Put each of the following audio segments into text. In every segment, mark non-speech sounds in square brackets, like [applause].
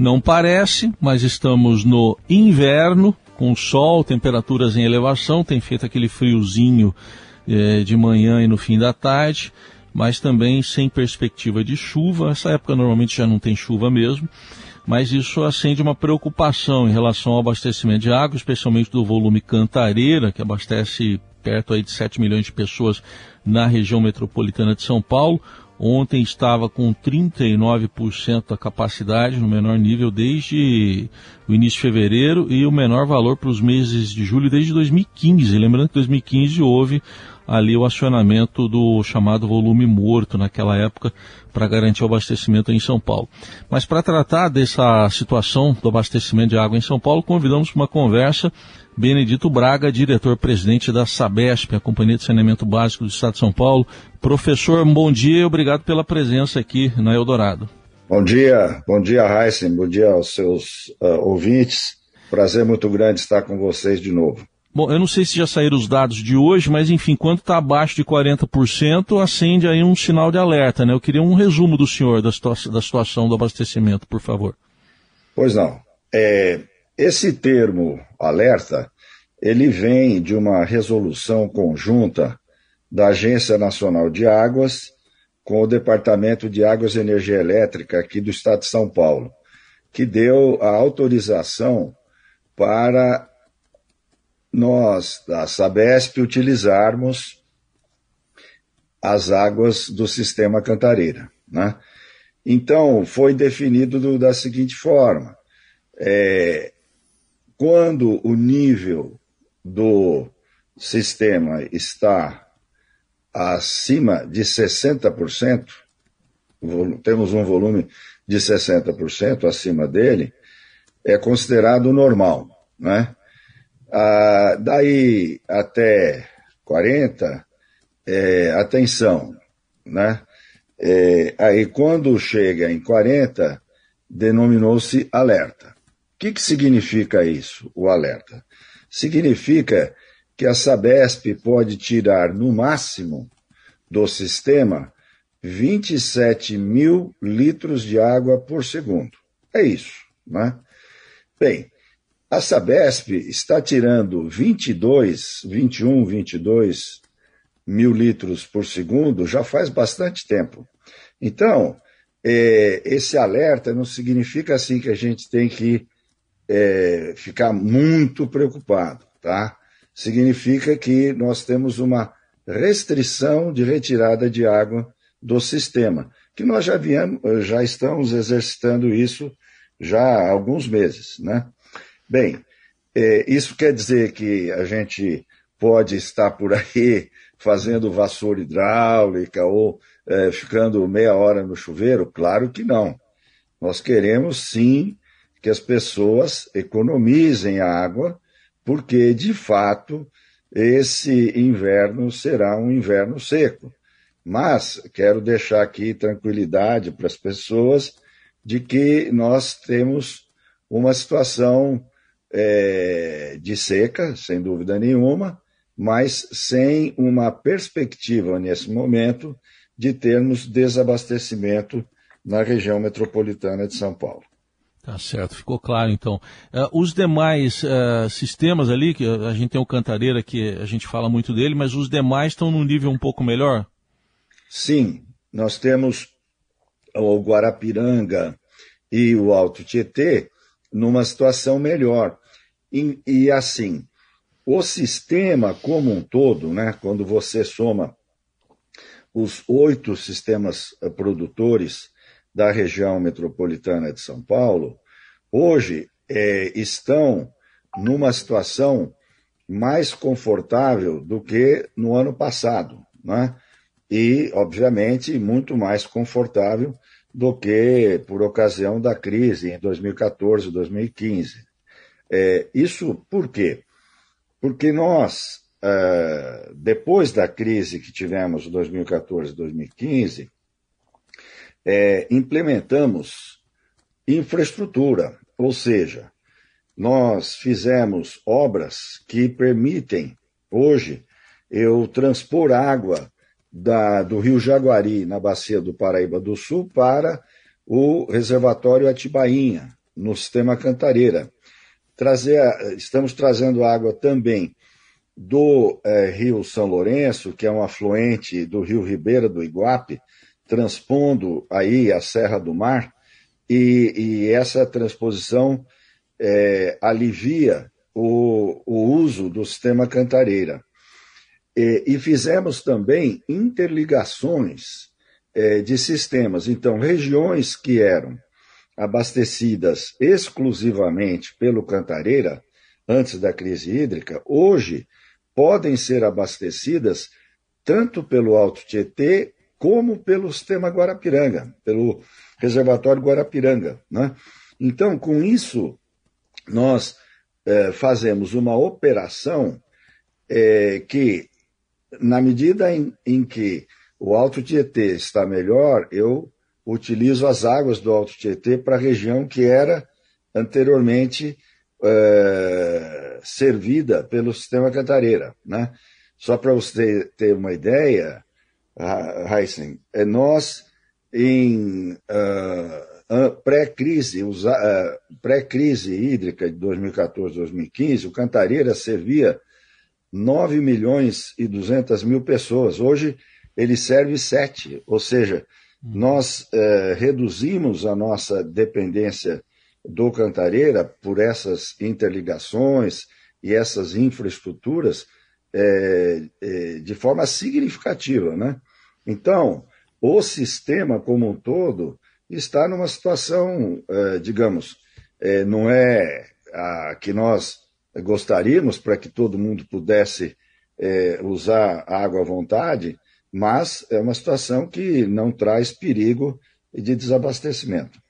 Não parece, mas estamos no inverno, com sol, temperaturas em elevação, tem feito aquele friozinho eh, de manhã e no fim da tarde, mas também sem perspectiva de chuva. Essa época normalmente já não tem chuva mesmo, mas isso acende uma preocupação em relação ao abastecimento de água, especialmente do volume Cantareira, que abastece perto aí de 7 milhões de pessoas na região metropolitana de São Paulo. Ontem estava com 39% da capacidade, no menor nível desde o início de fevereiro e o menor valor para os meses de julho desde 2015. Lembrando que em 2015 houve ali o acionamento do chamado volume morto naquela época para garantir o abastecimento em São Paulo. Mas para tratar dessa situação do abastecimento de água em São Paulo, convidamos para uma conversa Benedito Braga, diretor-presidente da Sabesp, a Companhia de Saneamento Básico do Estado de São Paulo. Professor, bom dia e obrigado pela presença aqui na Eldorado. Bom dia, bom dia, Heisen, bom dia aos seus uh, ouvintes. Prazer muito grande estar com vocês de novo. Bom, eu não sei se já saíram os dados de hoje, mas enfim, quando está abaixo de 40%, acende aí um sinal de alerta, né? Eu queria um resumo do senhor da, situa da situação do abastecimento, por favor. Pois não. É, esse termo alerta, ele vem de uma resolução conjunta da Agência Nacional de Águas com o Departamento de Águas e Energia Elétrica aqui do Estado de São Paulo, que deu a autorização para nós, da Sabesp, utilizarmos as águas do sistema Cantareira. Né? Então, foi definido do, da seguinte forma: é, quando o nível do sistema está acima de 60%, temos um volume de 60% acima dele, é considerado normal, né? Ah, daí até 40, é, atenção, né? É, aí quando chega em 40, denominou-se alerta que, que significa isso, o alerta? Significa que a Sabesp pode tirar, no máximo, do sistema 27 mil litros de água por segundo. É isso, né? Bem, a Sabesp está tirando 22, 21, 22 mil litros por segundo já faz bastante tempo. Então, é, esse alerta não significa assim que a gente tem que é, ficar muito preocupado, tá? Significa que nós temos uma restrição de retirada de água do sistema, que nós já, viemos, já estamos exercitando isso já há alguns meses, né? Bem, é, isso quer dizer que a gente pode estar por aí [laughs] fazendo vassoura hidráulica ou é, ficando meia hora no chuveiro? Claro que não. Nós queremos sim que as pessoas economizem água, porque, de fato, esse inverno será um inverno seco. Mas quero deixar aqui tranquilidade para as pessoas de que nós temos uma situação é, de seca, sem dúvida nenhuma, mas sem uma perspectiva nesse momento de termos desabastecimento na região metropolitana de São Paulo. Tá certo, ficou claro então. Uh, os demais uh, sistemas ali, que a gente tem o Cantareira, que a gente fala muito dele, mas os demais estão num nível um pouco melhor? Sim, nós temos o Guarapiranga e o Alto Tietê numa situação melhor. E, e assim, o sistema como um todo, né, quando você soma os oito sistemas eh, produtores da região metropolitana de São Paulo, hoje é, estão numa situação mais confortável do que no ano passado, né? e, obviamente, muito mais confortável do que por ocasião da crise em 2014, 2015. É, isso por quê? Porque nós, é, depois da crise que tivemos em 2014, 2015, é, implementamos infraestrutura, ou seja, nós fizemos obras que permitem, hoje, eu transpor água da, do Rio Jaguari, na bacia do Paraíba do Sul, para o reservatório Atibainha, no sistema Cantareira. Trazer, estamos trazendo água também do é, Rio São Lourenço, que é um afluente do Rio Ribeira do Iguape, transpondo aí a Serra do Mar, e, e essa transposição é, alivia o, o, uso do sistema Cantareira. E, e fizemos também interligações é, de sistemas. Então, regiões que eram abastecidas exclusivamente pelo Cantareira, antes da crise hídrica, hoje podem ser abastecidas tanto pelo Alto Tietê como pelo sistema Guarapiranga, pelo reservatório Guarapiranga. Né? Então, com isso, nós é, fazemos uma operação é, que, na medida em, em que o Alto Tietê está melhor, eu utilizo as águas do Alto Tietê para a região que era anteriormente é, servida pelo sistema Cantareira. Né? Só para você ter uma ideia, Heisen, é nós em uh, pré-crise, uh, pré-crise hídrica de 2014-2015, o Cantareira servia 9 milhões e 200 mil pessoas. Hoje ele serve sete, ou seja, nós eh, reduzimos a nossa dependência do Cantareira por essas interligações e essas infraestruturas eh, eh, de forma significativa, né? Então, o sistema como um todo está numa situação, digamos, não é a que nós gostaríamos para que todo mundo pudesse usar água à vontade, mas é uma situação que não traz perigo de desabastecimento.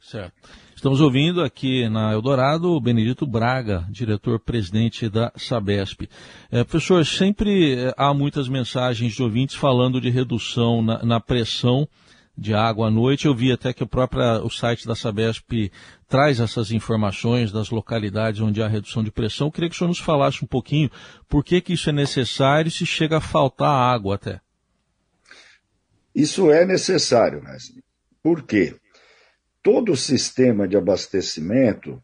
Certo. Estamos ouvindo aqui na Eldorado o Benedito Braga, diretor-presidente da Sabesp. É, professor, sempre é, há muitas mensagens de ouvintes falando de redução na, na pressão de água à noite. Eu vi até que o próprio o site da Sabesp traz essas informações das localidades onde há redução de pressão. Eu queria que o senhor nos falasse um pouquinho por que, que isso é necessário se chega a faltar água até. Isso é necessário, Wesley. Por quê? Todo sistema de abastecimento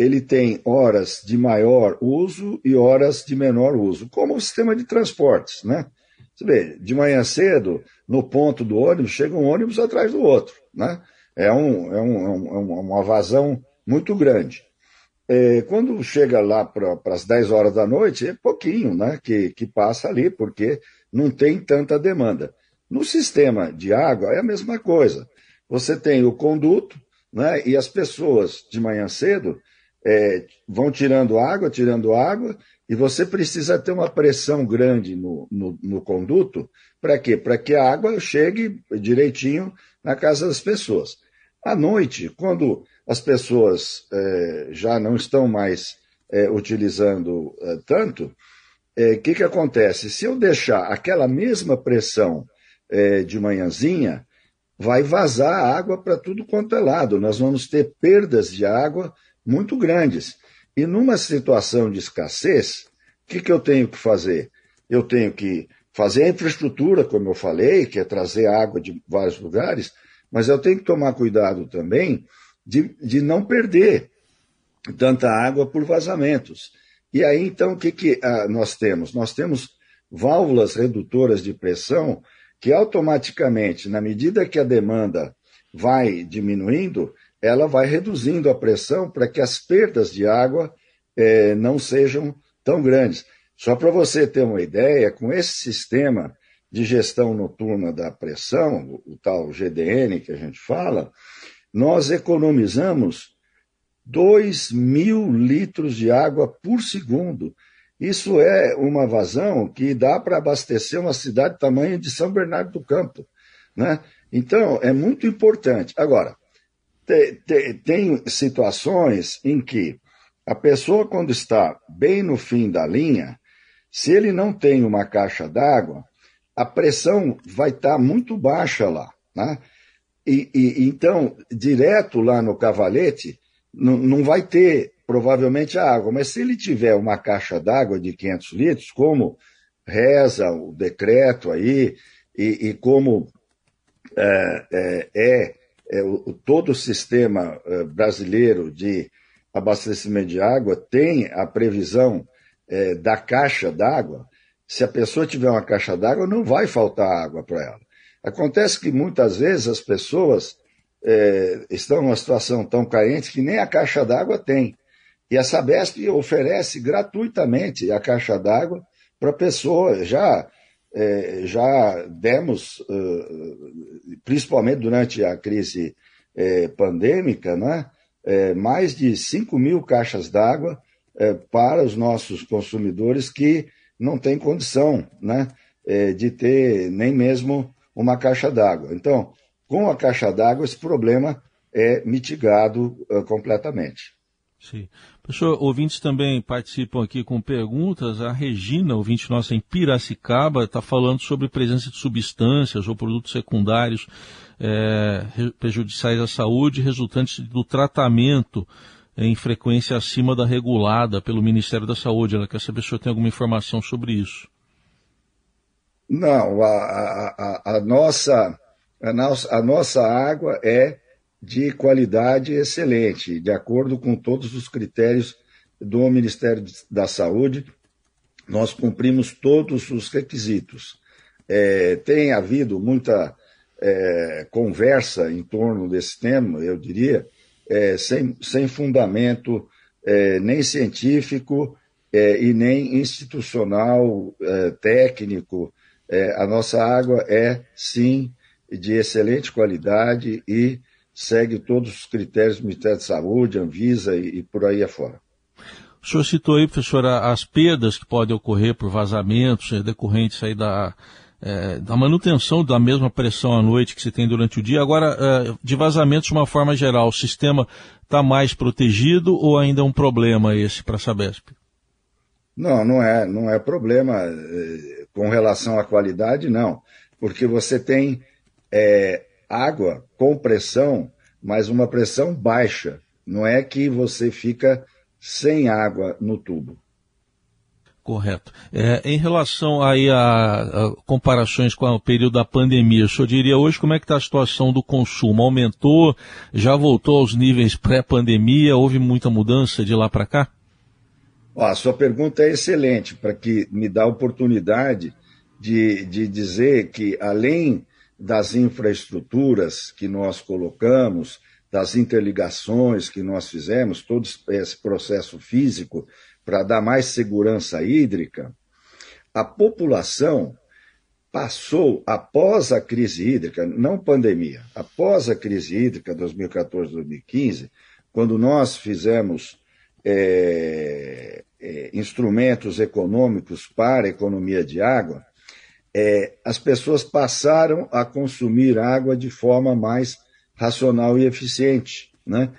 ele tem horas de maior uso e horas de menor uso, como o sistema de transportes, né? Você vê, de manhã cedo, no ponto do ônibus, chega um ônibus atrás do outro, né? É, um, é, um, é, um, é uma vazão muito grande. É, quando chega lá para as 10 horas da noite, é pouquinho né, que, que passa ali, porque não tem tanta demanda. No sistema de água é a mesma coisa. Você tem o conduto, né, e as pessoas de manhã cedo é, vão tirando água, tirando água, e você precisa ter uma pressão grande no, no, no conduto. Para quê? Para que a água chegue direitinho na casa das pessoas. À noite, quando as pessoas é, já não estão mais é, utilizando é, tanto, o é, que, que acontece? Se eu deixar aquela mesma pressão é, de manhãzinha, vai vazar água para tudo quanto é lado. Nós vamos ter perdas de água muito grandes. E numa situação de escassez, o que, que eu tenho que fazer? Eu tenho que fazer a infraestrutura, como eu falei, que é trazer água de vários lugares, mas eu tenho que tomar cuidado também de, de não perder tanta água por vazamentos. E aí, então, o que, que ah, nós temos? Nós temos válvulas redutoras de pressão que automaticamente, na medida que a demanda vai diminuindo, ela vai reduzindo a pressão para que as perdas de água eh, não sejam tão grandes. Só para você ter uma ideia, com esse sistema de gestão noturna da pressão, o tal GDN que a gente fala, nós economizamos 2 mil litros de água por segundo. Isso é uma vazão que dá para abastecer uma cidade do tamanho de São Bernardo do Campo. Né? Então, é muito importante. Agora, te, te, tem situações em que a pessoa, quando está bem no fim da linha, se ele não tem uma caixa d'água, a pressão vai estar tá muito baixa lá. Né? E, e, então, direto lá no cavalete, não vai ter provavelmente a água. Mas se ele tiver uma caixa d'água de 500 litros, como reza o decreto aí, e, e como é, é, é, é, o, todo o sistema é, brasileiro de abastecimento de água tem a previsão é, da caixa d'água. Se a pessoa tiver uma caixa d'água, não vai faltar água para ela. Acontece que muitas vezes as pessoas é, estão numa situação tão carente que nem a caixa d'água tem. E a Sabesp oferece gratuitamente a caixa d'água para a pessoa. Já, é, já demos, principalmente durante a crise é, pandêmica, né, é, mais de 5 mil caixas d'água para os nossos consumidores que não têm condição né, de ter nem mesmo uma caixa d'água. Então, com a caixa d'água, esse problema é mitigado completamente. Sim. Professor, ouvintes também participam aqui com perguntas. A Regina, ouvinte nossa em Piracicaba, está falando sobre presença de substâncias ou produtos secundários é, prejudiciais à saúde resultantes do tratamento em frequência acima da regulada pelo Ministério da Saúde. Ela quer saber se o senhor tem alguma informação sobre isso. Não, a, a, a, nossa, a, nossa, a nossa água é de qualidade excelente, de acordo com todos os critérios do Ministério da Saúde. Nós cumprimos todos os requisitos. É, tem havido muita é, conversa em torno desse tema, eu diria, é, sem, sem fundamento é, nem científico é, e nem institucional, é, técnico, a nossa água é, sim, de excelente qualidade e segue todos os critérios do Ministério da Saúde, Anvisa e, e por aí afora. O senhor citou aí, professora, as perdas que podem ocorrer por vazamentos é, decorrentes aí da, é, da manutenção da mesma pressão à noite que se tem durante o dia. Agora, é, de vazamentos de uma forma geral, o sistema está mais protegido ou ainda é um problema esse para a Sabesp? Não, não é, não é problema é, com relação à qualidade, não, porque você tem é, água com pressão, mas uma pressão baixa. Não é que você fica sem água no tubo. Correto. É, em relação aí a, a, comparações com o período da pandemia, o senhor diria hoje como é que está a situação do consumo? Aumentou? Já voltou aos níveis pré-pandemia? Houve muita mudança de lá para cá? a sua pergunta é excelente, para que me dá a oportunidade de, de dizer que, além das infraestruturas que nós colocamos, das interligações que nós fizemos, todo esse processo físico para dar mais segurança hídrica, a população passou, após a crise hídrica, não pandemia, após a crise hídrica 2014-2015, quando nós fizemos é, é, instrumentos econômicos para a economia de água, é, as pessoas passaram a consumir água de forma mais racional e eficiente. Né?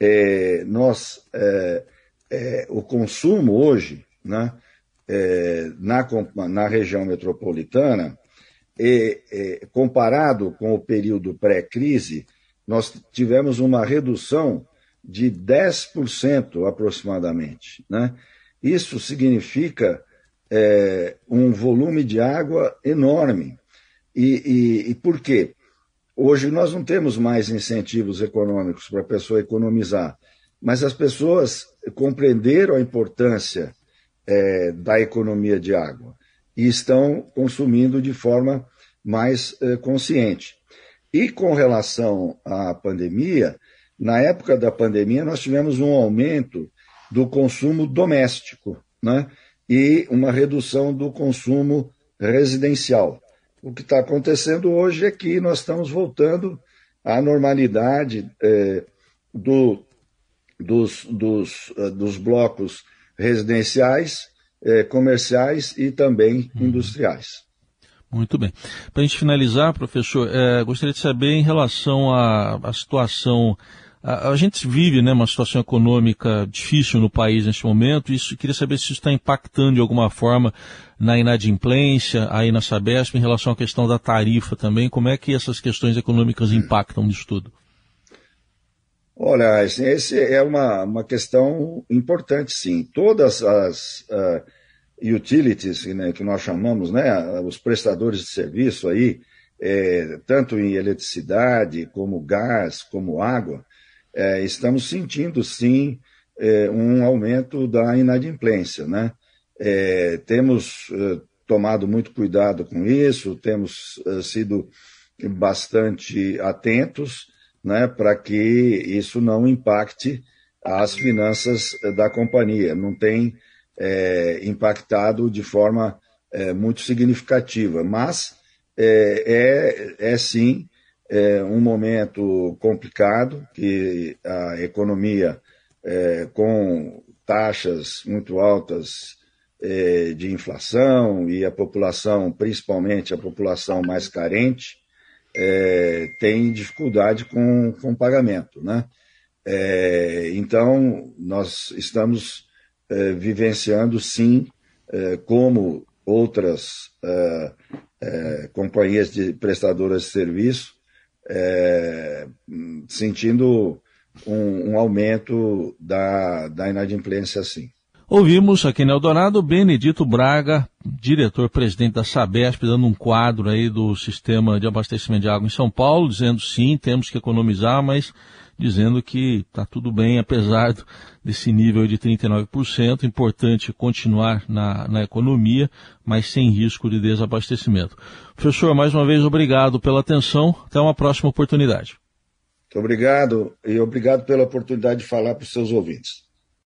É, nós, é, é, o consumo hoje, né, na, na região metropolitana, comparado com o período pré-crise, nós tivemos uma redução de 10% aproximadamente. Né? Isso significa é, um volume de água enorme. E, e, e, por quê? Hoje nós não temos mais incentivos econômicos para a pessoa economizar, mas as pessoas compreenderam a importância é, da economia de água e estão consumindo de forma mais é, consciente. E com relação à pandemia, na época da pandemia, nós tivemos um aumento do consumo doméstico né? E uma redução do consumo residencial. O que está acontecendo hoje é que nós estamos voltando à normalidade é, do, dos, dos, uh, dos blocos residenciais, é, comerciais e também uhum. industriais. Muito bem. Para a gente finalizar, professor, é, gostaria de saber em relação à, à situação a, a, gente vive né, uma situação econômica difícil no país neste momento, isso, queria saber se isso está impactando de alguma forma na inadimplência, aí na Sabesp, em relação à questão da tarifa também, como é que essas questões econômicas impactam nisso tudo? Olha, essa é uma, uma questão importante, sim. Todas as uh, utilities né, que nós chamamos, né, os prestadores de serviço aí, é, tanto em eletricidade, como gás, como água, é, estamos sentindo sim é, um aumento da inadimplência. Né? É, temos é, tomado muito cuidado com isso, temos é, sido bastante atentos né, para que isso não impacte as finanças da companhia. Não tem impactado de forma muito significativa, mas é, é, é sim é um momento complicado, que a economia, é, com taxas muito altas é, de inflação e a população, principalmente a população mais carente, é, tem dificuldade com, com pagamento. Né? É, então, nós estamos é, vivenciando, sim, é, como outras companhias de prestadoras de serviço, é, sentindo um, um, aumento da, da inadimplência, sim. Ouvimos aqui no Eldorado Benedito Braga, diretor-presidente da Sabesp, dando um quadro aí do sistema de abastecimento de água em São Paulo, dizendo sim, temos que economizar, mas dizendo que está tudo bem, apesar desse nível de 39%. Importante continuar na, na economia, mas sem risco de desabastecimento. Professor, mais uma vez, obrigado pela atenção. Até uma próxima oportunidade. Muito obrigado e obrigado pela oportunidade de falar para os seus ouvintes.